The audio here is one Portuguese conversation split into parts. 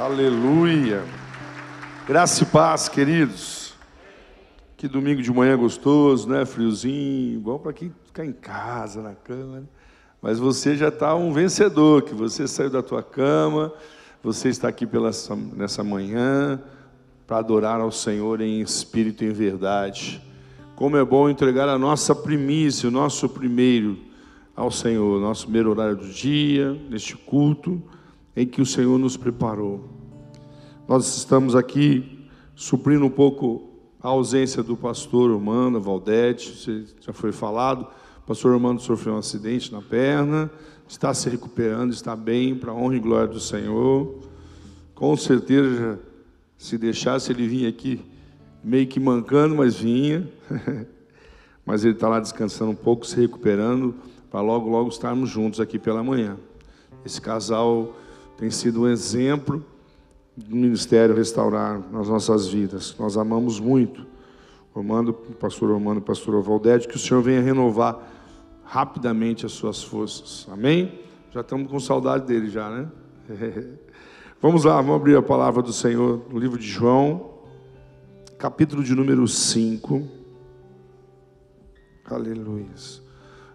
Aleluia. Graça e paz, queridos. Que domingo de manhã gostoso, né? Friozinho, bom para quem ficar em casa, na cama. Né? Mas você já está um vencedor, que você saiu da tua cama, você está aqui pela, nessa manhã para adorar ao Senhor em espírito e em verdade. Como é bom entregar a nossa primícia, o nosso primeiro ao Senhor, nosso primeiro horário do dia, neste culto em que o Senhor nos preparou. Nós estamos aqui suprindo um pouco a ausência do pastor Romano Valdete, já foi falado, o pastor Romano sofreu um acidente na perna, está se recuperando, está bem, para a honra e glória do Senhor. Com certeza, se deixasse, ele vinha aqui meio que mancando, mas vinha. mas ele está lá descansando um pouco, se recuperando, para logo, logo estarmos juntos aqui pela manhã. Esse casal tem sido um exemplo do Ministério Restaurar nas nossas vidas. Nós amamos muito. Romano, pastor Romano pastor Valdete, que o Senhor venha renovar rapidamente as suas forças. Amém? Já estamos com saudade dele já, né? vamos lá, vamos abrir a palavra do Senhor no livro de João, capítulo de número 5. Aleluia.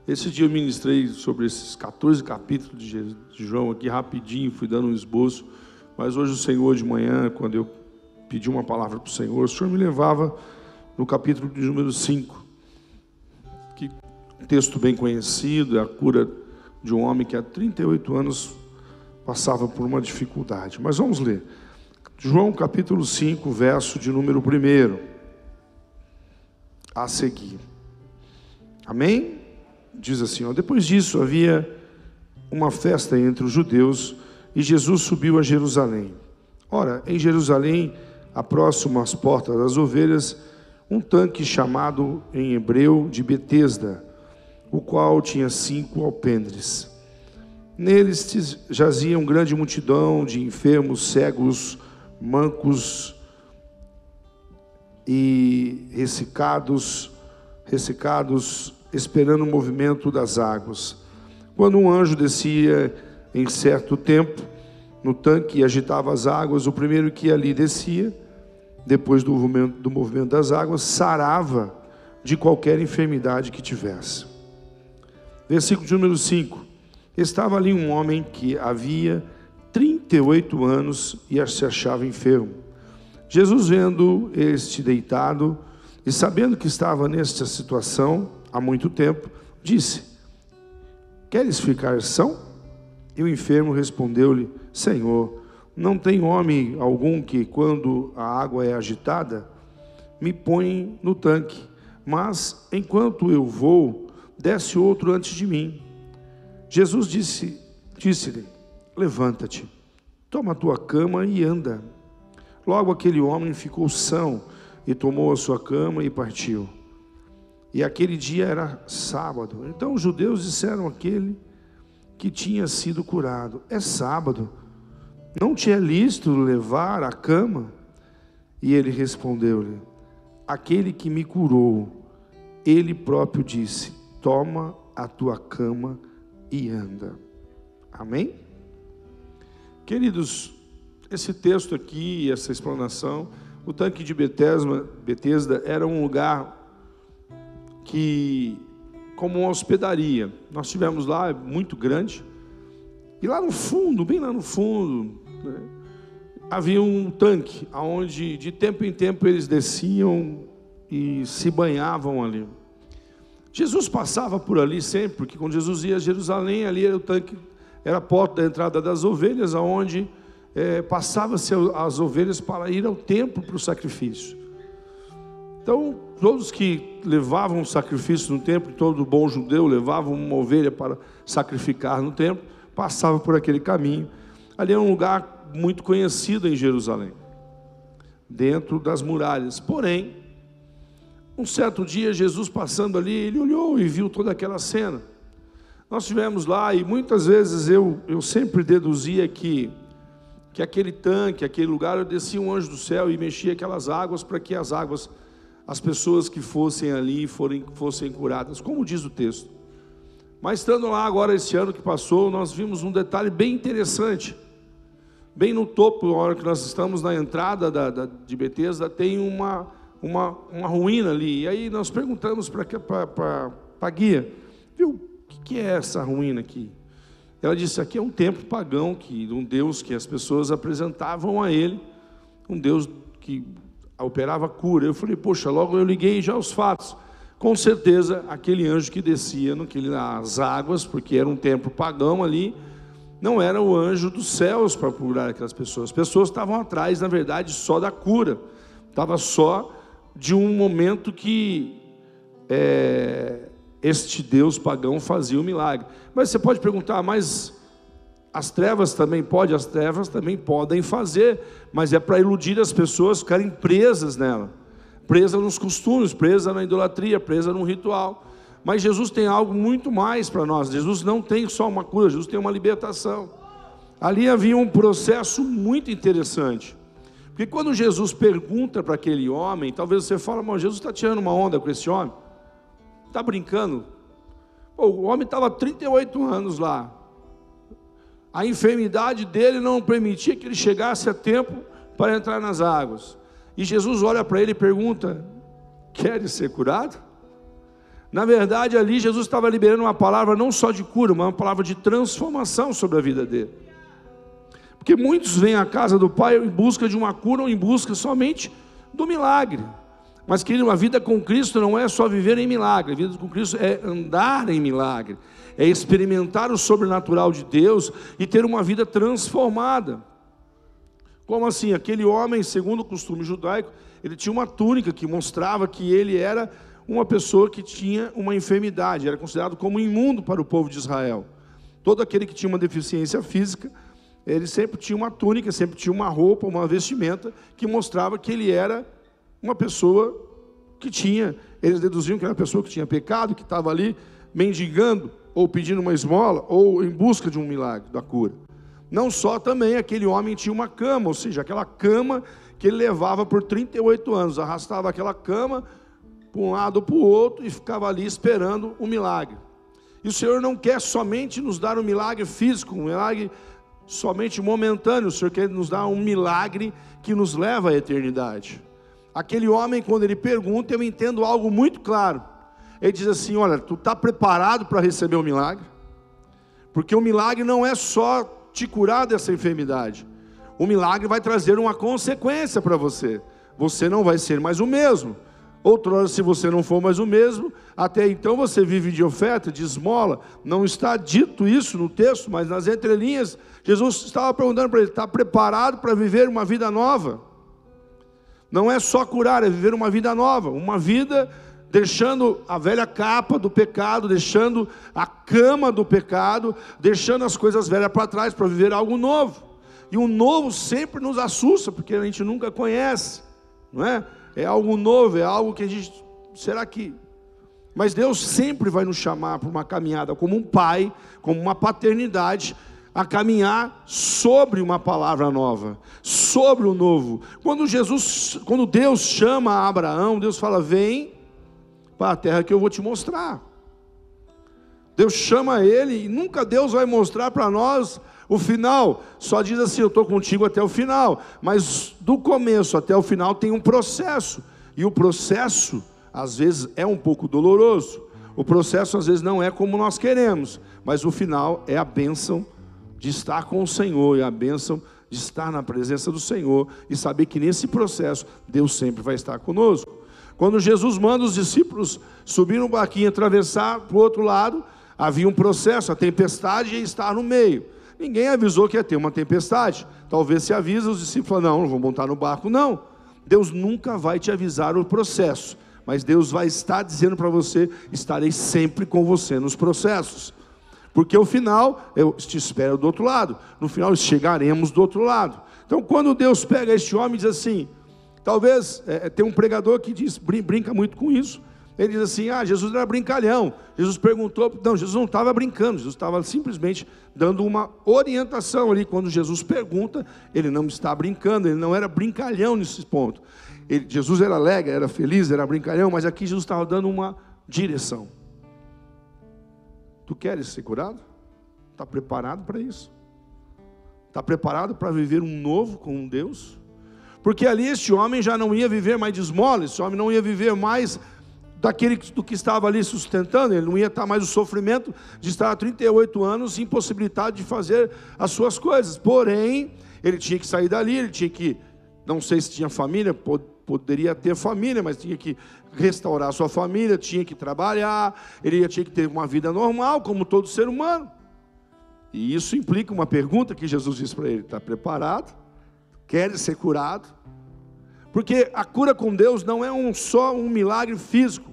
Esse dia eu ministrei sobre esses 14 capítulos de João aqui rapidinho, fui dando um esboço, mas hoje o Senhor de manhã, quando eu pedi uma palavra para o Senhor, o Senhor me levava no capítulo de número 5, que texto bem conhecido, é a cura de um homem que há 38 anos passava por uma dificuldade. Mas vamos ler. João capítulo 5, verso de número 1. A seguir. Amém? Diz assim: ó, depois disso havia uma festa entre os judeus e Jesus subiu a Jerusalém. Ora, em Jerusalém, próximo às portas das ovelhas, um tanque chamado em hebreu de Betesda, o qual tinha cinco alpendres. Neles jazia uma grande multidão de enfermos, cegos, mancos e ressecados, ressecados esperando o movimento das águas. Quando um anjo descia em certo tempo no tanque e agitava as águas, o primeiro que ali descia, depois do movimento, do movimento das águas, sarava de qualquer enfermidade que tivesse. Versículo de número 5. Estava ali um homem que havia 38 anos e se achava enfermo. Jesus, vendo este deitado e sabendo que estava nesta situação, há muito tempo, disse: Queres ficar são? E o enfermo respondeu-lhe: Senhor, não tem homem algum que, quando a água é agitada, me põe no tanque, mas enquanto eu vou, desce outro antes de mim. Jesus disse, disse-lhe: Levanta-te, toma a tua cama e anda. Logo aquele homem ficou são e tomou a sua cama e partiu. E aquele dia era sábado. Então os judeus disseram àquele que tinha sido curado: É sábado, não te é lícito levar a cama? E ele respondeu-lhe: Aquele que me curou, ele próprio disse: Toma a tua cama e anda. Amém? Queridos, esse texto aqui, essa explanação, o tanque de Betesda, Betesda era um lugar que como uma hospedaria. Nós tivemos lá, é muito grande. E lá no fundo, bem lá no fundo, né, havia um tanque, onde de tempo em tempo eles desciam e se banhavam ali. Jesus passava por ali sempre, porque quando Jesus ia a Jerusalém, ali era o tanque, era a porta da entrada das ovelhas, aonde é, passava-se as ovelhas para ir ao templo para o sacrifício. Então, todos que levavam sacrifício no templo, todo bom judeu levava uma ovelha para sacrificar no templo, passava por aquele caminho. Ali é um lugar muito conhecido em Jerusalém, dentro das muralhas. Porém, um certo dia, Jesus passando ali, ele olhou e viu toda aquela cena. Nós estivemos lá e muitas vezes eu, eu sempre deduzia que, que aquele tanque, aquele lugar, eu descia um anjo do céu e mexia aquelas águas para que as águas as pessoas que fossem ali forem, fossem curadas, como diz o texto. Mas estando lá agora esse ano que passou, nós vimos um detalhe bem interessante. bem no topo, na hora que nós estamos na entrada da, da de Betesda, tem uma, uma, uma ruína ali. E aí nós perguntamos para a guia, viu, o que, que é essa ruína aqui? Ela disse: aqui é um templo pagão, que, um Deus que as pessoas apresentavam a ele, um Deus que operava cura. Eu falei: poxa, logo eu liguei já os fatos. Com certeza, aquele anjo que descia nas águas, porque era um templo pagão ali, não era o anjo dos céus para curar aquelas pessoas. As pessoas estavam atrás, na verdade, só da cura. Estava só de um momento que é, este Deus pagão fazia o milagre. Mas você pode perguntar, mas as trevas também podem? As trevas também podem fazer, mas é para iludir as pessoas ficarem presas nela, presas nos costumes, presas na idolatria, presas num ritual. Mas Jesus tem algo muito mais para nós. Jesus não tem só uma cura, Jesus tem uma libertação. Ali havia um processo muito interessante. Porque quando Jesus pergunta para aquele homem, talvez você fale, mas Jesus está tirando uma onda com esse homem. Está brincando? Pô, o homem estava 38 anos lá. A enfermidade dele não permitia que ele chegasse a tempo para entrar nas águas. E Jesus olha para ele e pergunta: Queres ser curado? Na verdade, ali Jesus estava liberando uma palavra não só de cura, mas uma palavra de transformação sobre a vida dele. Porque muitos vêm à casa do Pai em busca de uma cura ou em busca somente do milagre. Mas, querido, a vida com Cristo não é só viver em milagre, a vida com Cristo é andar em milagre, é experimentar o sobrenatural de Deus e ter uma vida transformada. Como assim? Aquele homem, segundo o costume judaico, ele tinha uma túnica que mostrava que ele era uma pessoa que tinha uma enfermidade, era considerado como imundo para o povo de Israel. Todo aquele que tinha uma deficiência física, ele sempre tinha uma túnica, sempre tinha uma roupa, uma vestimenta que mostrava que ele era uma pessoa que tinha, eles deduziam que era uma pessoa que tinha pecado, que estava ali mendigando ou pedindo uma esmola ou em busca de um milagre da cura. Não só também aquele homem tinha uma cama, ou seja, aquela cama que ele levava por 38 anos, arrastava aquela cama para um lado ou para o outro e ficava ali esperando o milagre. E o Senhor não quer somente nos dar um milagre físico, um milagre somente momentâneo, o Senhor quer nos dar um milagre que nos leva à eternidade. Aquele homem, quando ele pergunta, eu entendo algo muito claro. Ele diz assim: Olha, tu está preparado para receber o milagre? Porque o milagre não é só te curar dessa enfermidade, o milagre vai trazer uma consequência para você. Você não vai ser mais o mesmo. Outrora, se você não for mais o mesmo, até então você vive de oferta, de esmola. Não está dito isso no texto, mas nas entrelinhas, Jesus estava perguntando para ele: está preparado para viver uma vida nova? Não é só curar, é viver uma vida nova, uma vida deixando a velha capa do pecado, deixando a cama do pecado, deixando as coisas velhas para trás para viver algo novo. E o novo sempre nos assusta, porque a gente nunca conhece, não é? é algo novo, é algo que a gente. Será que. Mas Deus sempre vai nos chamar para uma caminhada como um pai, como uma paternidade, a caminhar sobre uma palavra nova, sobre o novo. Quando Jesus, quando Deus chama Abraão, Deus fala: "Vem para a terra que eu vou te mostrar". Deus chama ele e nunca Deus vai mostrar para nós o final só diz assim: Eu estou contigo até o final. Mas do começo até o final tem um processo. E o processo, às vezes, é um pouco doloroso. O processo, às vezes, não é como nós queremos. Mas o final é a bênção de estar com o Senhor e a bênção de estar na presença do Senhor e saber que nesse processo Deus sempre vai estar conosco. Quando Jesus manda os discípulos subir no barquinho e atravessar para o outro lado, havia um processo, a tempestade ia estar no meio. Ninguém avisou que ia ter uma tempestade. Talvez se avisa, os discípulos falam, não, não vão montar no barco, não. Deus nunca vai te avisar o processo, mas Deus vai estar dizendo para você, estarei sempre com você nos processos. Porque o final, eu te espero do outro lado. No final, chegaremos do outro lado. Então, quando Deus pega este homem e diz assim, talvez, é, tem um pregador que diz, brinca muito com isso, ele diz assim: ah, Jesus era brincalhão. Jesus perguntou, não, Jesus não estava brincando, Jesus estava simplesmente dando uma orientação ali. Quando Jesus pergunta, ele não está brincando, ele não era brincalhão nesse ponto. Ele, Jesus era alegre, era feliz, era brincalhão, mas aqui Jesus estava dando uma direção. Tu queres ser curado? Está preparado para isso? Está preparado para viver um novo com Deus? Porque ali este homem já não ia viver mais de esmola, esse homem não ia viver mais daquele do que estava ali sustentando, ele não ia estar mais o sofrimento de estar há 38 anos impossibilitado de fazer as suas coisas. Porém, ele tinha que sair dali, ele tinha que, não sei se tinha família, poderia ter família, mas tinha que restaurar sua família, tinha que trabalhar, ele tinha que ter uma vida normal, como todo ser humano. E isso implica uma pergunta que Jesus disse para ele: está preparado? Quer ser curado? Porque a cura com Deus não é um, só um milagre físico,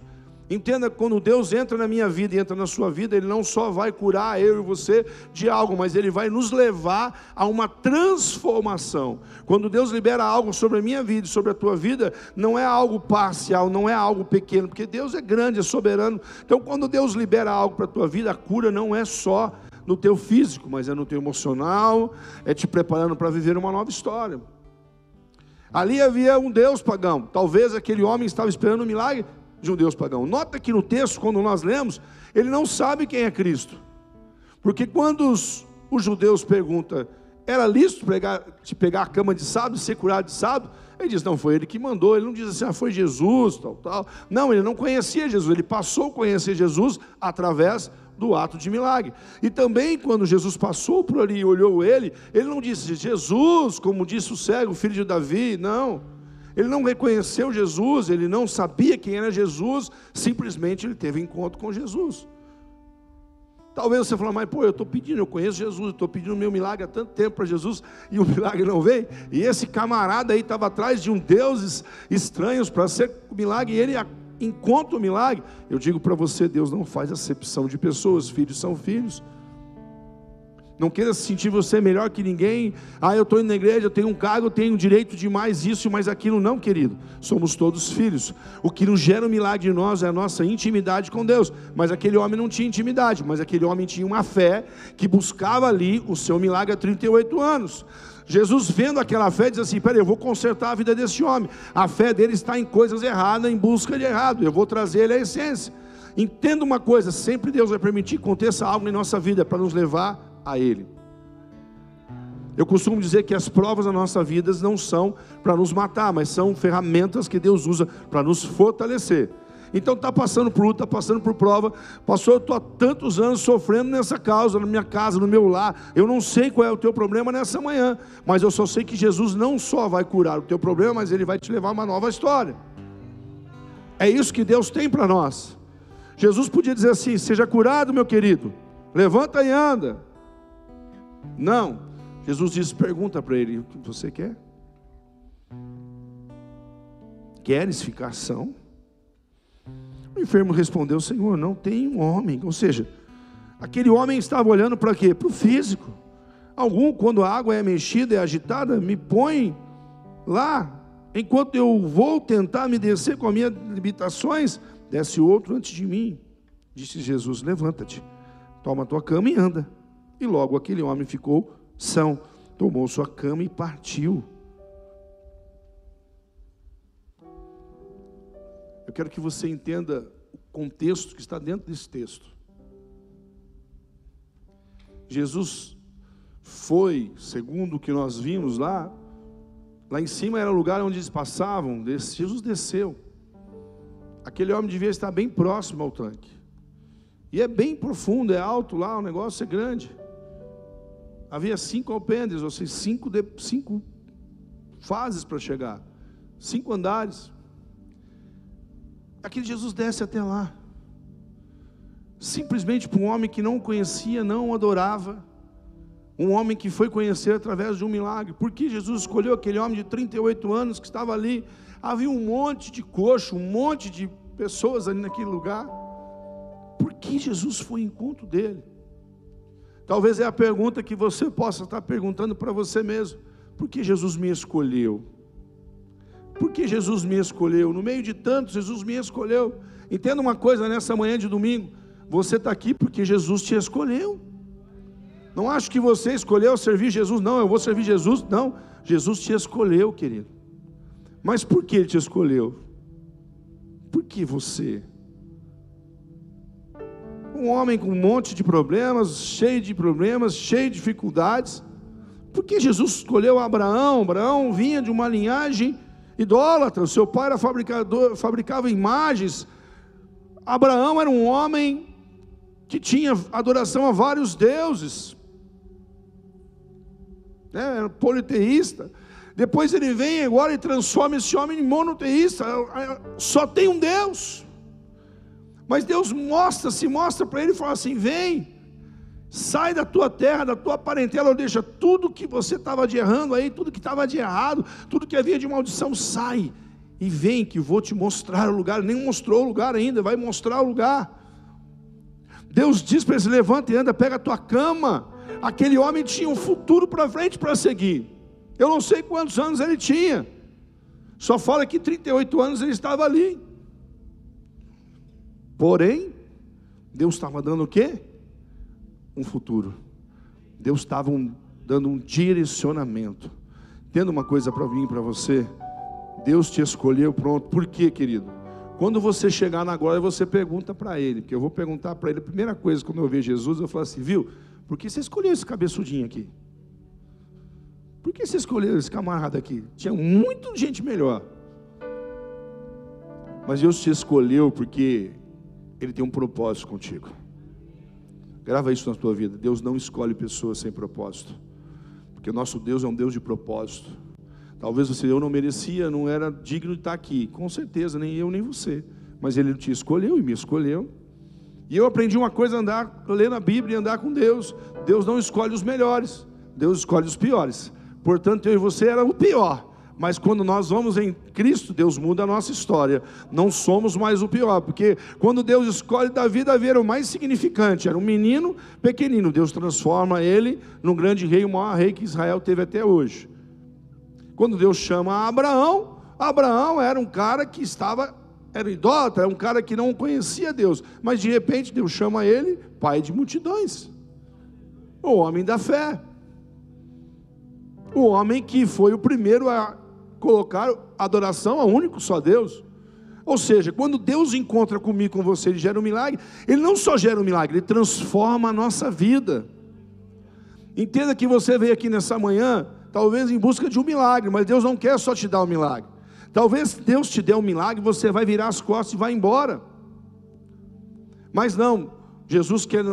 Entenda, quando Deus entra na minha vida e entra na sua vida, Ele não só vai curar eu e você de algo, mas Ele vai nos levar a uma transformação. Quando Deus libera algo sobre a minha vida e sobre a tua vida, não é algo parcial, não é algo pequeno, porque Deus é grande, é soberano. Então, quando Deus libera algo para a tua vida, a cura não é só no teu físico, mas é no teu emocional, é te preparando para viver uma nova história. Ali havia um Deus pagão. Talvez aquele homem estava esperando um milagre, de um Deus pagão. Nota que no texto, quando nós lemos, ele não sabe quem é Cristo. Porque quando os, os judeus perguntam, era lícito pegar, de pegar a cama de sábado e ser curado de sábado? Ele diz, não, foi ele que mandou. Ele não diz assim, ah, foi Jesus, tal, tal. Não, ele não conhecia Jesus. Ele passou a conhecer Jesus através do ato de milagre. E também, quando Jesus passou por ali e olhou ele, ele não disse, Jesus, como disse o cego, filho de Davi, não. Ele não reconheceu Jesus, ele não sabia quem era Jesus, simplesmente ele teve encontro com Jesus. Talvez você fale, mas pô, eu estou pedindo, eu conheço Jesus, estou pedindo meu milagre há tanto tempo para Jesus e o milagre não veio. E esse camarada aí estava atrás de um deuses estranhos para ser milagre e ele encontra o milagre. Eu digo para você, Deus não faz acepção de pessoas, filhos são filhos. Não queira se sentir você melhor que ninguém. Ah, eu estou indo na igreja, eu tenho um cargo, eu tenho direito de mais isso e mais aquilo. Não, querido. Somos todos filhos. O que nos gera o um milagre de nós é a nossa intimidade com Deus. Mas aquele homem não tinha intimidade, mas aquele homem tinha uma fé que buscava ali o seu milagre há 38 anos. Jesus, vendo aquela fé, diz assim: Peraí, eu vou consertar a vida desse homem. A fé dele está em coisas erradas, em busca de errado. Eu vou trazer ele à essência. Entenda uma coisa: sempre Deus vai permitir que aconteça algo em nossa vida para nos levar a Ele. Eu costumo dizer que as provas da nossa vida não são para nos matar, mas são ferramentas que Deus usa para nos fortalecer. Então está passando por luta, está passando por prova. Pastor, eu estou há tantos anos sofrendo nessa causa, na minha casa, no meu lar. Eu não sei qual é o teu problema nessa manhã, mas eu só sei que Jesus não só vai curar o teu problema, mas ele vai te levar a uma nova história. É isso que Deus tem para nós. Jesus podia dizer assim: seja curado, meu querido, levanta e anda. Não. Jesus disse: pergunta para ele: o que você quer? Queres ficar são? O enfermo respondeu: Senhor, não tem um homem. Ou seja, aquele homem estava olhando para quê? Para o físico. Algum, quando a água é mexida, é agitada, me põe lá. Enquanto eu vou tentar me descer com as minhas limitações, desce outro antes de mim. Disse Jesus: Levanta-te, toma a tua cama e anda. E logo aquele homem ficou são, tomou sua cama e partiu. Eu quero que você entenda o contexto que está dentro desse texto. Jesus foi, segundo o que nós vimos lá, lá em cima era o lugar onde eles passavam, Jesus desceu. Aquele homem devia estar bem próximo ao tanque. E é bem profundo, é alto lá, o negócio é grande havia cinco alpendres, ou seja, cinco, de, cinco fases para chegar, cinco andares. Aquele Jesus desce até lá, simplesmente para um homem que não conhecia, não adorava, um homem que foi conhecer através de um milagre. Por que Jesus escolheu aquele homem de 38 anos que estava ali? Havia um monte de coxo, um monte de pessoas ali naquele lugar. Por que Jesus foi em encontro dele? Talvez é a pergunta que você possa estar perguntando para você mesmo: por que Jesus me escolheu? Por que Jesus me escolheu? No meio de tantos, Jesus me escolheu. Entenda uma coisa nessa manhã de domingo: você está aqui porque Jesus te escolheu. Não acho que você escolheu servir Jesus, não, eu vou servir Jesus. Não, Jesus te escolheu, querido. Mas por que Ele te escolheu? Por que você? um homem com um monte de problemas, cheio de problemas, cheio de dificuldades. Por que Jesus escolheu Abraão? Abraão vinha de uma linhagem idólatra, o seu pai era fabricador, fabricava imagens. Abraão era um homem que tinha adoração a vários deuses, né? era politeísta. Depois ele vem agora e transforma esse homem em monoteísta. Só tem um Deus. Mas Deus mostra, se mostra para ele e fala assim: vem, sai da tua terra, da tua parentela, deixa tudo que você estava de errando aí, tudo que estava de errado, tudo que havia de maldição, sai e vem que vou te mostrar o lugar. Nem mostrou o lugar ainda, vai mostrar o lugar. Deus diz para ele: levanta e anda, pega a tua cama. Aquele homem tinha um futuro para frente para seguir. Eu não sei quantos anos ele tinha. Só fala que 38 anos ele estava ali. Porém, Deus estava dando o quê? Um futuro. Deus estava um, dando um direcionamento. Tendo uma coisa para vir para você, Deus te escolheu pronto. Por quê, querido? Quando você chegar na glória, você pergunta para ele, porque eu vou perguntar para ele, a primeira coisa quando eu ver Jesus, eu falo assim, viu? Por que você escolheu esse cabeçudinho aqui? Por que você escolheu esse camarada aqui? Tinha muita gente melhor. Mas Deus te escolheu porque Ele tem um propósito contigo. Grava isso na tua vida. Deus não escolhe pessoas sem propósito. Porque o nosso Deus é um Deus de propósito. Talvez você, eu não merecia, não era digno de estar aqui. Com certeza, nem eu, nem você. Mas Ele te escolheu e me escolheu. E eu aprendi uma coisa: andar, ler na Bíblia e andar com Deus. Deus não escolhe os melhores, Deus escolhe os piores. Portanto, eu e você era o pior. Mas quando nós vamos em Cristo, Deus muda a nossa história. Não somos mais o pior, porque quando Deus escolhe Davi, Davi era o mais significante, era um menino pequenino. Deus transforma ele num grande rei, o maior rei que Israel teve até hoje. Quando Deus chama Abraão, Abraão era um cara que estava, era idólatra, era um cara que não conhecia Deus, mas de repente Deus chama ele pai de multidões, o homem da fé. O homem que foi o primeiro a colocar adoração ao único só Deus. Ou seja, quando Deus encontra comigo, com você, Ele gera um milagre, Ele não só gera um milagre, Ele transforma a nossa vida. Entenda que você veio aqui nessa manhã, talvez em busca de um milagre, mas Deus não quer só te dar um milagre. Talvez Deus te dê um milagre, você vai virar as costas e vai embora. Mas não, Jesus quer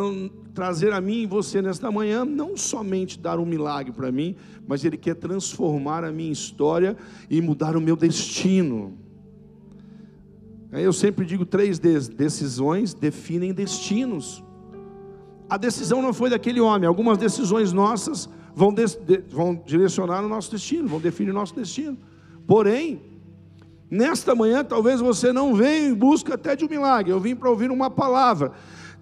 trazer a mim e você nesta manhã, não somente dar um milagre para mim, mas Ele quer transformar a minha história e mudar o meu destino. Eu sempre digo: três decisões definem destinos. A decisão não foi daquele homem, algumas decisões nossas vão, de, vão direcionar o nosso destino, vão definir o nosso destino. Porém, nesta manhã, talvez você não venha em busca até de um milagre, eu vim para ouvir uma palavra.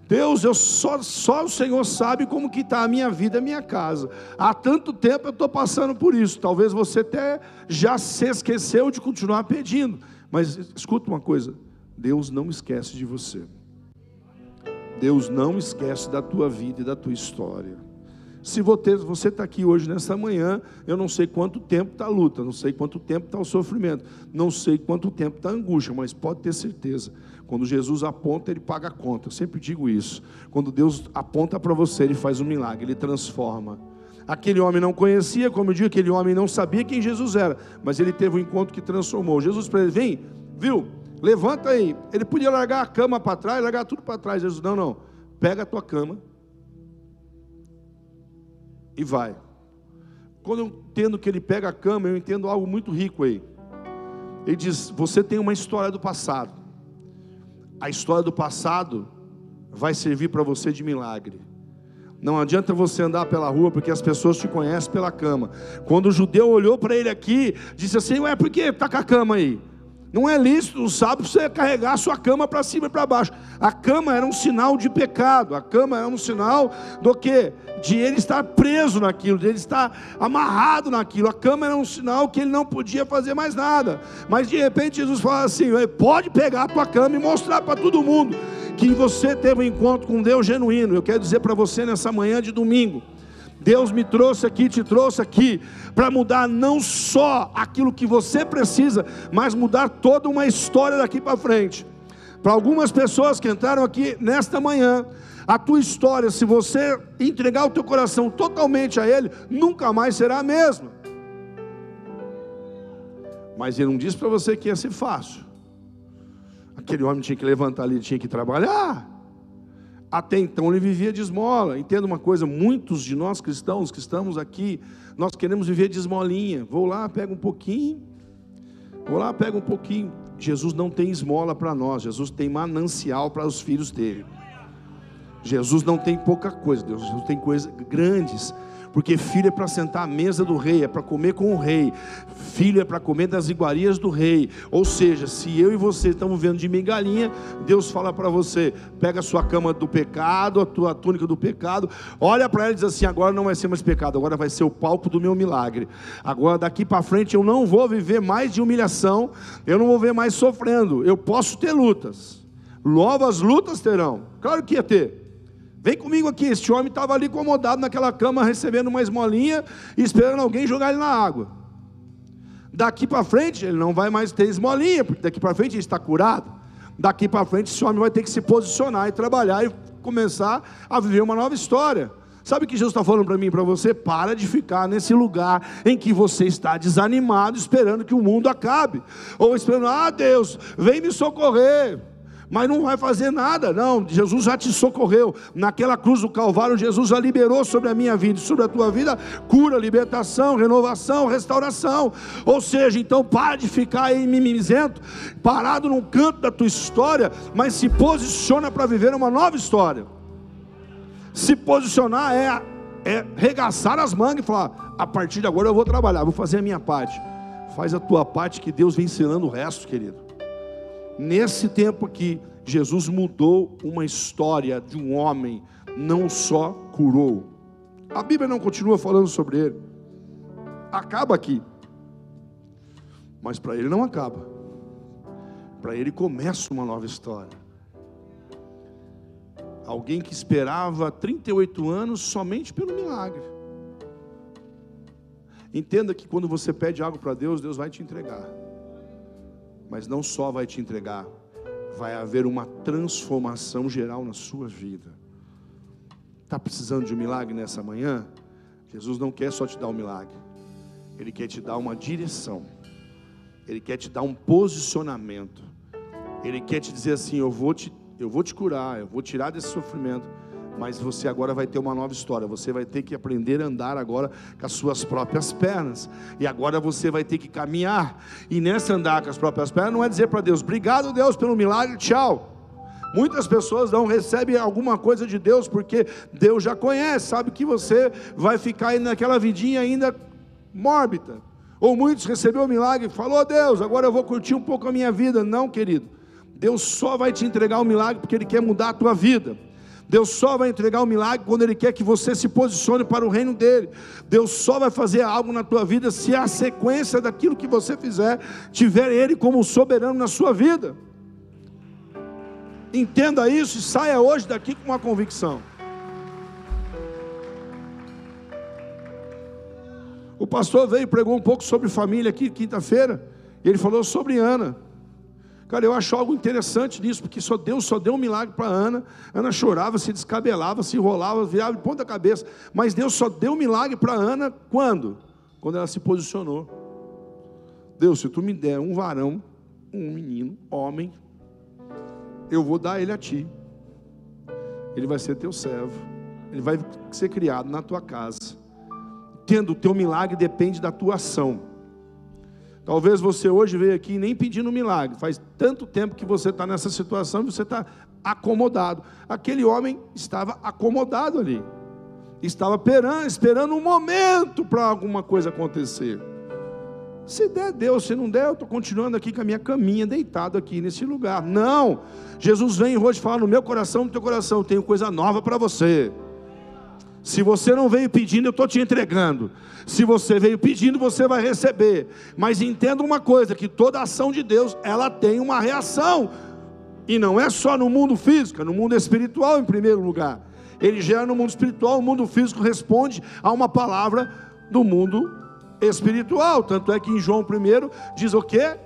Deus, eu só, só o Senhor sabe como que está a minha vida, a minha casa. Há tanto tempo eu estou passando por isso. Talvez você até já se esqueceu de continuar pedindo. Mas escuta uma coisa: Deus não esquece de você. Deus não esquece da tua vida e da tua história. Se você está aqui hoje nessa manhã, eu não sei quanto tempo está a luta, não sei quanto tempo está o sofrimento, não sei quanto tempo está a angústia, mas pode ter certeza, quando Jesus aponta, ele paga a conta. Eu sempre digo isso. Quando Deus aponta para você, ele faz um milagre, ele transforma. Aquele homem não conhecia, como eu digo, aquele homem não sabia quem Jesus era, mas ele teve um encontro que transformou. Jesus para ele, vem, viu? Levanta aí. Ele podia largar a cama para trás, largar tudo para trás. Jesus, não, não. Pega a tua cama e vai. Quando eu entendo que ele pega a cama, eu entendo algo muito rico aí. Ele diz: Você tem uma história do passado a história do passado vai servir para você de milagre. Não adianta você andar pela rua porque as pessoas te conhecem pela cama. Quando o judeu olhou para ele aqui, disse assim: Ué, por que está com a cama aí? Não é lícito, não sabe você carregar a sua cama para cima e para baixo. A cama era um sinal de pecado. A cama era um sinal do que? De ele estar preso naquilo, de ele estar amarrado naquilo. A cama era um sinal que ele não podia fazer mais nada. Mas de repente Jesus fala assim: pode pegar a tua cama e mostrar para todo mundo que você teve um encontro com Deus genuíno. Eu quero dizer para você nessa manhã de domingo Deus me trouxe aqui, te trouxe aqui, para mudar não só aquilo que você precisa, mas mudar toda uma história daqui para frente. Para algumas pessoas que entraram aqui nesta manhã, A tua história, se você entregar o teu coração totalmente a Ele, nunca mais será a mesma. Mas Ele não disse para você que ia ser fácil. Aquele homem tinha que levantar ali, tinha que trabalhar. Até então ele vivia de esmola. Entenda uma coisa: muitos de nós cristãos que estamos aqui, nós queremos viver de esmolinha. Vou lá, pego um pouquinho, vou lá, pego um pouquinho. Jesus não tem esmola para nós, Jesus tem manancial para os filhos dele. Jesus não tem pouca coisa, Deus tem coisas grandes porque filho é para sentar à mesa do rei, é para comer com o rei, filho é para comer das iguarias do rei. Ou seja, se eu e você estamos vendo de migalhinha, Deus fala para você: pega a sua cama do pecado, a tua túnica do pecado, olha para ela e diz assim: agora não vai ser mais pecado, agora vai ser o palco do meu milagre. Agora daqui para frente eu não vou viver mais de humilhação, eu não vou ver mais sofrendo, eu posso ter lutas. Novas lutas terão, claro que ia ter. Vem comigo aqui, este homem estava ali acomodado naquela cama, recebendo uma esmolinha, esperando alguém jogar ele na água. Daqui para frente, ele não vai mais ter esmolinha, porque daqui para frente ele está curado. Daqui para frente, esse homem vai ter que se posicionar e trabalhar e começar a viver uma nova história. Sabe o que Jesus está falando para mim e para você? Para de ficar nesse lugar em que você está desanimado, esperando que o mundo acabe, ou esperando, ah Deus, vem me socorrer mas não vai fazer nada, não. Jesus já te socorreu. Naquela cruz do Calvário, Jesus já liberou sobre a minha vida sobre a tua vida cura, libertação, renovação, restauração. Ou seja, então para de ficar aí mimizento, parado num canto da tua história, mas se posiciona para viver uma nova história. Se posicionar é, é regaçar as mangas e falar: a partir de agora eu vou trabalhar, vou fazer a minha parte. Faz a tua parte que Deus vem ensinando o resto, querido. Nesse tempo aqui, Jesus mudou uma história de um homem, não só curou. A Bíblia não continua falando sobre ele. Acaba aqui. Mas para ele não acaba. Para ele começa uma nova história. Alguém que esperava 38 anos somente pelo milagre. Entenda que quando você pede algo para Deus, Deus vai te entregar mas não só vai te entregar, vai haver uma transformação geral na sua vida. Está precisando de um milagre nessa manhã? Jesus não quer só te dar um milagre, Ele quer te dar uma direção, Ele quer te dar um posicionamento, Ele quer te dizer assim: eu vou te, eu vou te curar, eu vou tirar desse sofrimento mas você agora vai ter uma nova história. Você vai ter que aprender a andar agora com as suas próprias pernas. E agora você vai ter que caminhar. E nessa andar com as próprias pernas não é dizer para Deus: "Obrigado, Deus, pelo milagre, tchau". Muitas pessoas não recebem alguma coisa de Deus porque Deus já conhece, sabe que você vai ficar aí naquela vidinha ainda mórbida. Ou muitos receberam o milagre e falou: "Deus, agora eu vou curtir um pouco a minha vida". Não, querido. Deus só vai te entregar o milagre porque ele quer mudar a tua vida. Deus só vai entregar o milagre quando Ele quer que você se posicione para o reino dele. Deus só vai fazer algo na tua vida se a sequência daquilo que você fizer tiver Ele como soberano na sua vida. Entenda isso e saia hoje daqui com uma convicção. O pastor veio e pregou um pouco sobre família aqui quinta-feira, e ele falou sobre Ana. Cara, eu acho algo interessante nisso, porque só Deus só deu um milagre para Ana. Ana chorava, se descabelava, se enrolava, virava de ponta cabeça. Mas Deus só deu um milagre para Ana quando? Quando ela se posicionou. Deus, se tu me der um varão, um menino, homem, eu vou dar ele a ti. Ele vai ser teu servo. Ele vai ser criado na tua casa. Tendo o teu milagre depende da tua ação. Talvez você hoje veio aqui nem pedindo milagre. Faz tanto tempo que você está nessa situação e você está acomodado. Aquele homem estava acomodado ali. Estava esperando um momento para alguma coisa acontecer. Se der, Deus. Se não der, eu estou continuando aqui com a minha caminha, deitado aqui nesse lugar. Não. Jesus vem hoje falar no meu coração, no teu coração. Tenho coisa nova para você. Se você não veio pedindo, eu estou te entregando. Se você veio pedindo, você vai receber. Mas entenda uma coisa: que toda ação de Deus, ela tem uma reação. E não é só no mundo físico, é no mundo espiritual em primeiro lugar. Ele gera no mundo espiritual, o mundo físico responde a uma palavra do mundo espiritual. Tanto é que em João 1 diz o quê?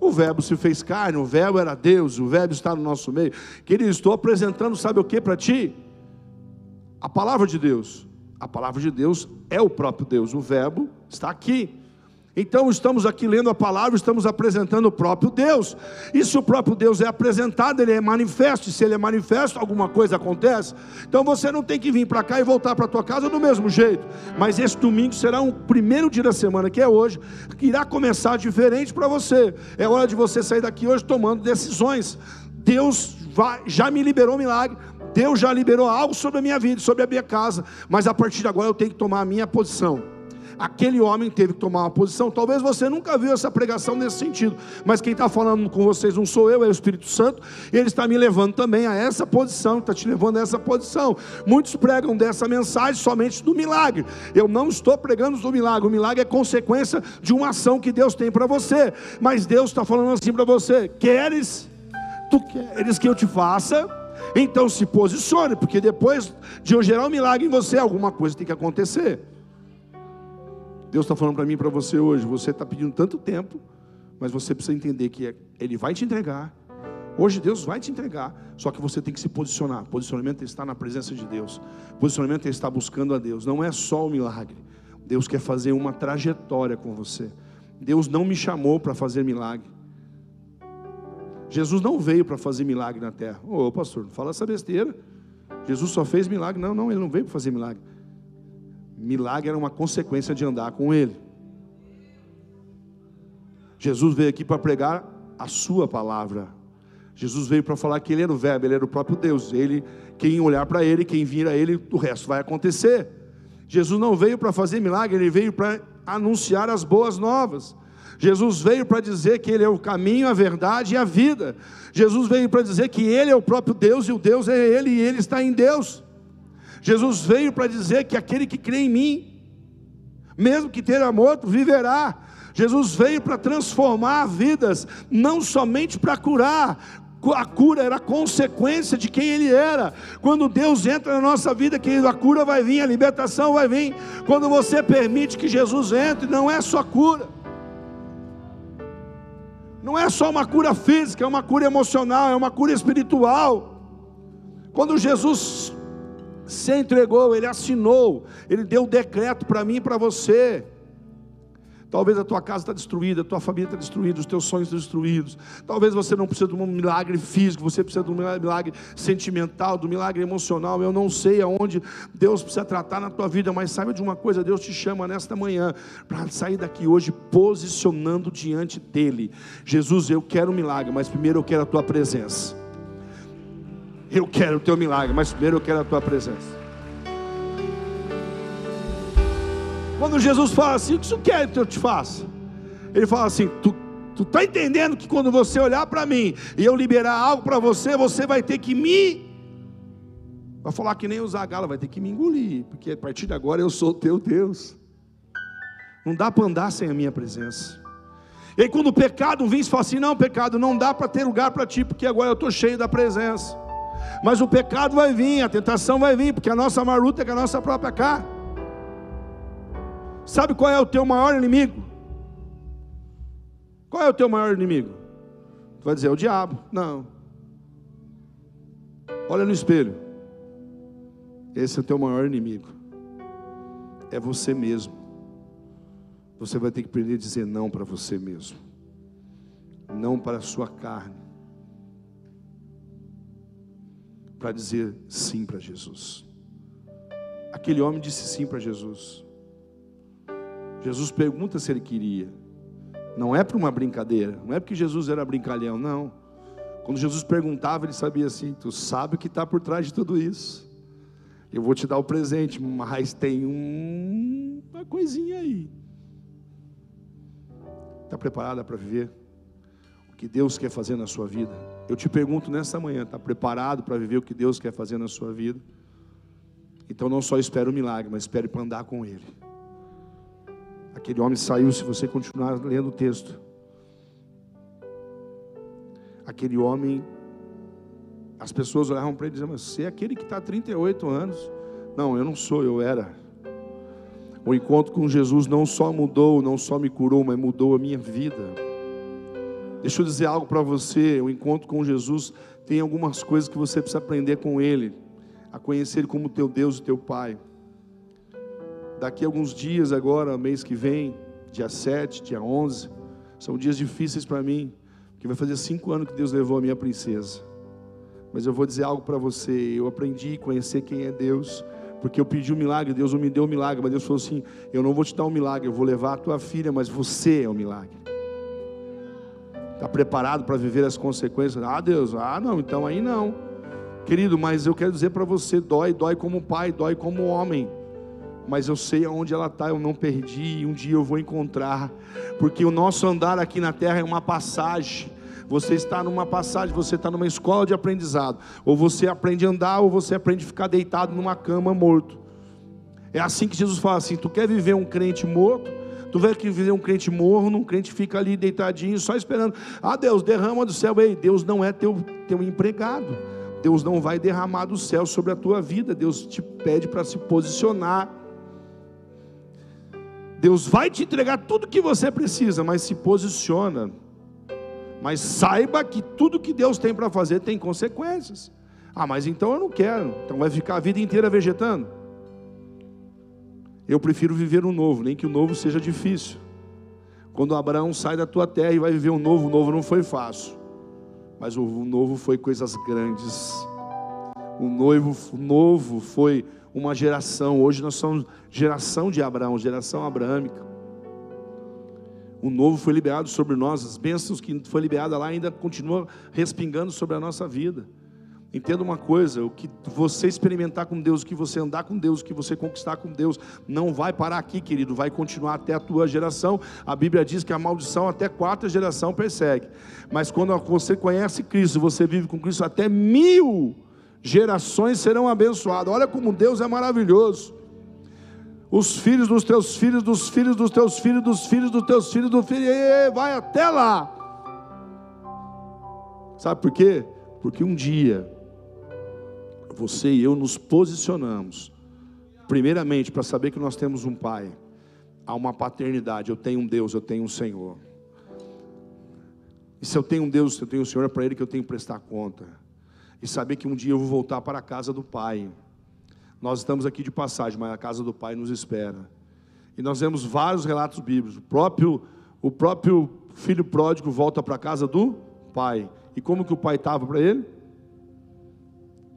O verbo se fez carne, o verbo era Deus, o verbo está no nosso meio. Querido, estou apresentando, sabe o que para ti? A palavra de Deus, a palavra de Deus é o próprio Deus, o Verbo está aqui. Então estamos aqui lendo a palavra, estamos apresentando o próprio Deus. E se o próprio Deus é apresentado, ele é manifesto. E se ele é manifesto, alguma coisa acontece. Então você não tem que vir para cá e voltar para a tua casa do mesmo jeito. Mas esse domingo será um primeiro dia da semana, que é hoje, que irá começar diferente para você. É hora de você sair daqui hoje tomando decisões. Deus já me liberou milagre. Deus já liberou algo sobre a minha vida, sobre a minha casa. Mas a partir de agora eu tenho que tomar a minha posição aquele homem teve que tomar uma posição. Talvez você nunca viu essa pregação nesse sentido, mas quem está falando com vocês não sou eu, é o Espírito Santo, e ele está me levando também a essa posição, está te levando a essa posição. Muitos pregam dessa mensagem somente do milagre. Eu não estou pregando do milagre, o milagre é consequência de uma ação que Deus tem para você, mas Deus está falando assim para você: queres, tu queres que eu te faça? Então se posicione, porque depois de eu gerar um milagre em você, alguma coisa tem que acontecer. Deus está falando para mim e para você hoje. Você está pedindo tanto tempo, mas você precisa entender que Ele vai te entregar. Hoje Deus vai te entregar, só que você tem que se posicionar. Posicionamento é estar na presença de Deus. Posicionamento é estar buscando a Deus. Não é só o milagre. Deus quer fazer uma trajetória com você. Deus não me chamou para fazer milagre. Jesus não veio para fazer milagre na terra. Ô pastor, não fala essa besteira. Jesus só fez milagre. Não, não, ele não veio para fazer milagre. Milagre era uma consequência de andar com Ele. Jesus veio aqui para pregar a Sua palavra. Jesus veio para falar que Ele era o Verbo, Ele era o próprio Deus. Ele, quem olhar para Ele, quem vir a Ele, o resto vai acontecer. Jesus não veio para fazer milagre, Ele veio para anunciar as boas novas. Jesus veio para dizer que Ele é o caminho, a verdade e a vida. Jesus veio para dizer que Ele é o próprio Deus e o Deus é Ele e Ele está em Deus. Jesus veio para dizer que aquele que crê em mim, mesmo que tenha morto, viverá. Jesus veio para transformar vidas, não somente para curar, a cura era consequência de quem ele era. Quando Deus entra na nossa vida, querido, a cura vai vir, a libertação vai vir. Quando você permite que Jesus entre, não é só cura. Não é só uma cura física, é uma cura emocional, é uma cura espiritual. Quando Jesus se entregou, ele assinou, ele deu o decreto para mim e para você. Talvez a tua casa está destruída, a tua família está destruída, os teus sonhos estão destruídos. Talvez você não precise de um milagre físico, você precisa de um milagre sentimental, de um milagre emocional. Eu não sei aonde Deus precisa tratar na tua vida, mas saiba de uma coisa: Deus te chama nesta manhã para sair daqui hoje posicionando diante dEle. Jesus, eu quero um milagre, mas primeiro eu quero a tua presença. Eu quero o teu milagre, mas primeiro eu quero a tua presença. Quando Jesus fala assim, o que isso quer que eu te faça? Ele fala assim: tu Tu está entendendo que quando você olhar para mim e eu liberar algo para você, você vai ter que me. Vai falar que nem usar a gala, vai ter que me engolir, porque a partir de agora eu sou o teu Deus. Não dá para andar sem a minha presença. E aí, quando o pecado vem, você fala assim: não, pecado, não dá para ter lugar para ti, porque agora eu estou cheio da presença. Mas o pecado vai vir, a tentação vai vir, porque a nossa maruta é com a nossa própria carne. Sabe qual é o teu maior inimigo? Qual é o teu maior inimigo? Tu vai dizer, é o diabo. Não. Olha no espelho. Esse é o teu maior inimigo. É você mesmo. Você vai ter que aprender a dizer não para você mesmo. Não para a sua carne para dizer sim para Jesus. Aquele homem disse sim para Jesus. Jesus pergunta se ele queria. Não é para uma brincadeira, não é porque Jesus era brincalhão, não. Quando Jesus perguntava, ele sabia assim: Tu sabe o que está por trás de tudo isso. Eu vou te dar o presente, mas tem um, uma coisinha aí. Está preparada para viver o que Deus quer fazer na sua vida? Eu te pergunto nessa manhã, está preparado para viver o que Deus quer fazer na sua vida? Então não só espere o milagre, mas espere para andar com Ele. Aquele homem saiu, se você continuar lendo o texto. Aquele homem, as pessoas olhavam para ele e diziam, mas você é aquele que está há 38 anos. Não, eu não sou, eu era. O encontro com Jesus não só mudou, não só me curou, mas mudou a minha vida. Deixa eu dizer algo para você: o encontro com Jesus tem algumas coisas que você precisa aprender com Ele. a conhecer Ele como teu Deus e teu Pai. Daqui a alguns dias, agora, mês que vem, dia 7, dia 11, são dias difíceis para mim, porque vai fazer cinco anos que Deus levou a minha princesa. Mas eu vou dizer algo para você: eu aprendi a conhecer quem é Deus, porque eu pedi um milagre, Deus não me deu um milagre, mas Deus falou assim: eu não vou te dar um milagre, eu vou levar a tua filha, mas você é o milagre. Está preparado para viver as consequências? Ah, Deus, ah, não, então aí não. Querido, mas eu quero dizer para você: dói, dói como pai, dói como homem mas eu sei aonde ela está, eu não perdi, e um dia eu vou encontrar, porque o nosso andar aqui na terra é uma passagem. Você está numa passagem, você está numa escola de aprendizado, ou você aprende a andar, ou você aprende a ficar deitado numa cama morto. É assim que Jesus fala assim: tu quer viver um crente morto? Tu vai viver um crente morno, um crente fica ali deitadinho, só esperando. Ah, Deus, derrama do céu. Ei, Deus não é teu, teu empregado. Deus não vai derramar do céu sobre a tua vida. Deus te pede para se posicionar. Deus vai te entregar tudo que você precisa, mas se posiciona. Mas saiba que tudo que Deus tem para fazer tem consequências. Ah, mas então eu não quero. Então vai ficar a vida inteira vegetando. Eu prefiro viver um novo, nem que o novo seja difícil. Quando Abraão sai da tua terra e vai viver um novo, o novo não foi fácil. Mas o novo foi coisas grandes. O noivo o novo foi uma geração. Hoje nós somos geração de Abraão, geração abraâmica. O novo foi liberado sobre nós, as bênçãos que foi liberada lá ainda continuam respingando sobre a nossa vida. Entenda uma coisa: o que você experimentar com Deus, o que você andar com Deus, o que você conquistar com Deus, não vai parar aqui, querido, vai continuar até a tua geração. A Bíblia diz que a maldição até quarta geração persegue. Mas quando você conhece Cristo, você vive com Cristo até mil gerações serão abençoadas. Olha como Deus é maravilhoso. Os filhos dos teus filhos, dos filhos dos teus filhos, dos filhos dos teus filhos, do filho, e vai até lá. Sabe por quê? Porque um dia você e eu nos posicionamos, primeiramente para saber que nós temos um Pai, há uma paternidade. Eu tenho um Deus, eu tenho um Senhor. E se eu tenho um Deus, se eu tenho um Senhor, é para Ele que eu tenho que prestar conta e saber que um dia eu vou voltar para a casa do Pai. Nós estamos aqui de passagem, mas a casa do Pai nos espera. E nós vemos vários relatos bíblicos. O próprio, o próprio filho pródigo volta para a casa do Pai. E como que o Pai estava para ele?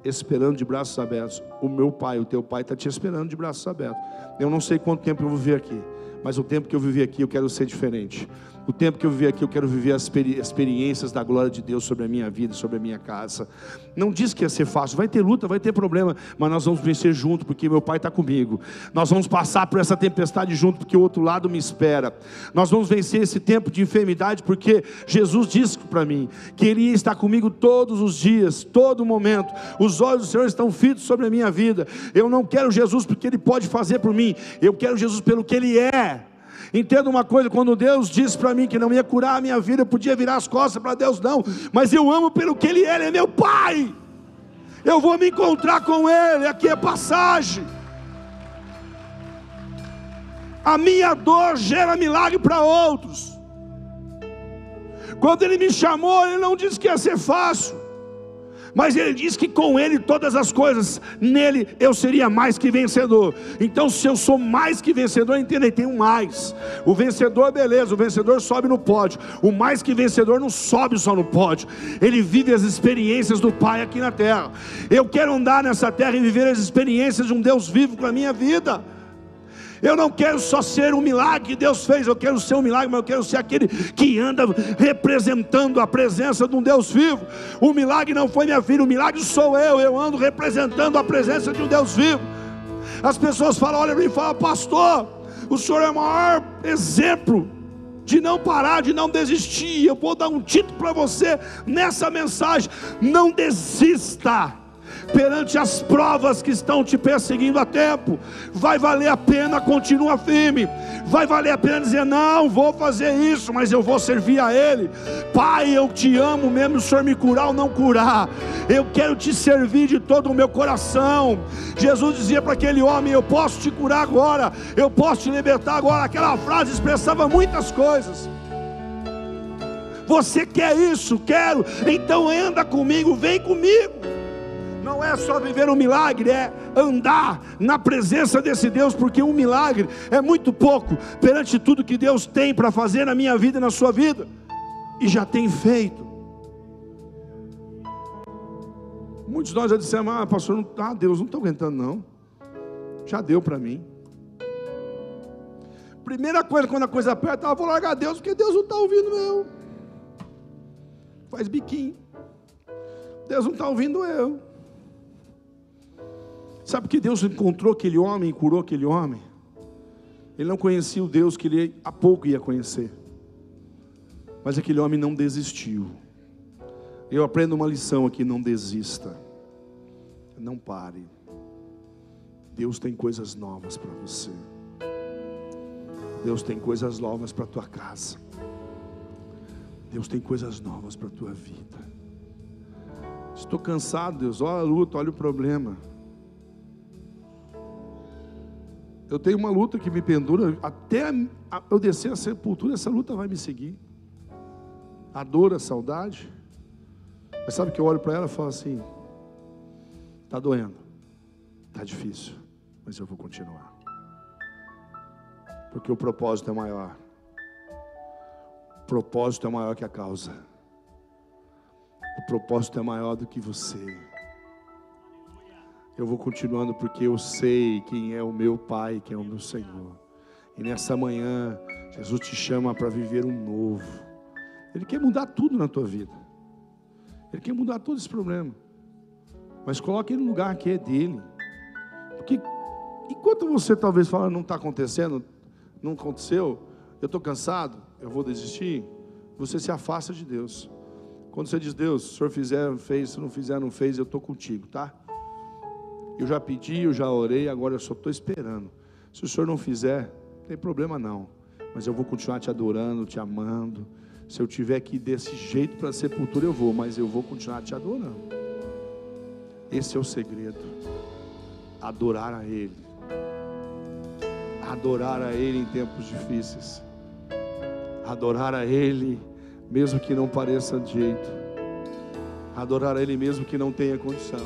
Esperando de braços abertos. O meu Pai, o teu Pai está te esperando de braços abertos. Eu não sei quanto tempo eu vou viver aqui, mas o tempo que eu vivi aqui eu quero ser diferente. O tempo que eu vivi aqui, eu quero viver as experiências da glória de Deus sobre a minha vida, sobre a minha casa. Não diz que ia ser fácil, vai ter luta, vai ter problema, mas nós vamos vencer junto, porque meu Pai está comigo. Nós vamos passar por essa tempestade junto, porque o outro lado me espera. Nós vamos vencer esse tempo de enfermidade, porque Jesus disse para mim que Ele ia estar comigo todos os dias, todo momento. Os olhos do Senhor estão fitos sobre a minha vida. Eu não quero Jesus porque Ele pode fazer por mim, eu quero Jesus pelo que Ele é. Entenda uma coisa: quando Deus disse para mim que não ia curar a minha vida, eu podia virar as costas para Deus, não, mas eu amo pelo que Ele é, Ele é meu Pai. Eu vou me encontrar com Ele, aqui é passagem. A minha dor gera milagre para outros. Quando Ele me chamou, Ele não disse que ia ser fácil mas ele diz que com ele todas as coisas, nele eu seria mais que vencedor. Então, se eu sou mais que vencedor, entenda, tem um mais. O vencedor, beleza, o vencedor sobe no pódio. O mais que vencedor não sobe só no pódio, ele vive as experiências do Pai aqui na terra. Eu quero andar nessa terra e viver as experiências de um Deus vivo com a minha vida. Eu não quero só ser um milagre que Deus fez, eu quero ser um milagre, mas eu quero ser aquele que anda representando a presença de um Deus vivo. O milagre não foi minha filha, o milagre sou eu, eu ando representando a presença de um Deus vivo. As pessoas falam, olha e falam, pastor, o senhor é o maior exemplo de não parar, de não desistir. Eu vou dar um título para você nessa mensagem: não desista perante as provas que estão te perseguindo a tempo. Vai valer a pena, continua firme. Vai valer a pena dizer: Não, vou fazer isso, mas eu vou servir a Ele. Pai, eu te amo, mesmo o Senhor me curar ou não curar. Eu quero te servir de todo o meu coração. Jesus dizia para aquele homem: Eu posso te curar agora, eu posso te libertar agora. Aquela frase expressava muitas coisas. Você quer isso? Quero. Então anda comigo, vem comigo. Não é só viver um milagre, é andar na presença desse Deus, porque um milagre é muito pouco perante tudo que Deus tem para fazer na minha vida e na sua vida, e já tem feito. Muitos de nós já dissemos, ah, pastor, não, ah, Deus, não estou aguentando, não. Já deu para mim. Primeira coisa, quando a coisa aperta, eu vou largar Deus, porque Deus não está ouvindo eu. Faz biquinho. Deus não está ouvindo eu. Sabe que Deus encontrou aquele homem e curou aquele homem? Ele não conhecia o Deus que ele há pouco ia conhecer. Mas aquele homem não desistiu. Eu aprendo uma lição aqui: não desista. Não pare. Deus tem coisas novas para você. Deus tem coisas novas para a tua casa. Deus tem coisas novas para a tua vida. Estou cansado, Deus. Olha a luta, olha o problema. Eu tenho uma luta que me pendura até eu descer a sepultura, essa luta vai me seguir. A dor, a saudade. Mas sabe que eu olho para ela e falo assim: está doendo, está difícil, mas eu vou continuar porque o propósito é maior. O propósito é maior que a causa. O propósito é maior do que você. Eu vou continuando porque eu sei quem é o meu Pai, quem é o meu Senhor. E nessa manhã, Jesus te chama para viver um novo. Ele quer mudar tudo na tua vida. Ele quer mudar todo esse problema. Mas coloque ele no lugar que é dele. Porque enquanto você talvez fala, não está acontecendo, não aconteceu, eu estou cansado, eu vou desistir, você se afasta de Deus. Quando você diz, Deus, se o Senhor fizer, fez, se não fizer, não fez, eu estou contigo, tá? Eu já pedi, eu já orei, agora eu só estou esperando. Se o Senhor não fizer, não tem problema não. Mas eu vou continuar te adorando, te amando. Se eu tiver que ir desse jeito para a sepultura, eu vou, mas eu vou continuar te adorando. Esse é o segredo. Adorar a Ele adorar a Ele em tempos difíceis, adorar a Ele, mesmo que não pareça de jeito, adorar a Ele mesmo que não tenha condição.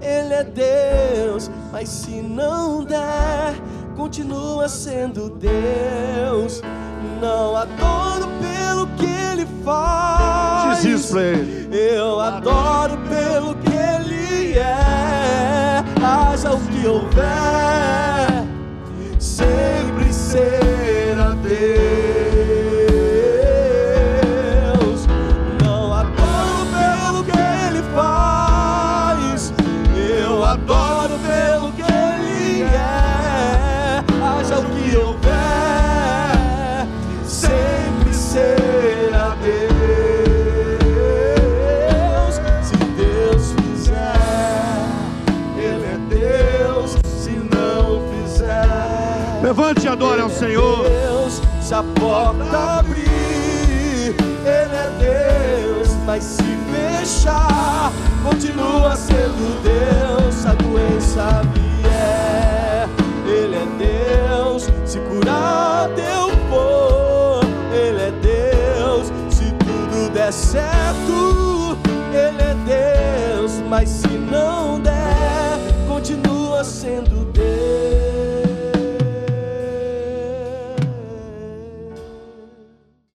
Ele é Deus, mas se não der, continua sendo Deus. Não adoro pelo que Ele faz. Diz isso pra ele. Eu adoro pelo que Ele é. Haja o que houver, sempre ser a Deus. Adore ao Senhor. Deus, se a porta abrir, Ele é Deus, mas se fechar, continua sendo Deus. A doença vier, Ele é Deus, se curar eu for, Ele é Deus, se tudo der certo, Ele é Deus, mas se não der, continua sendo Deus.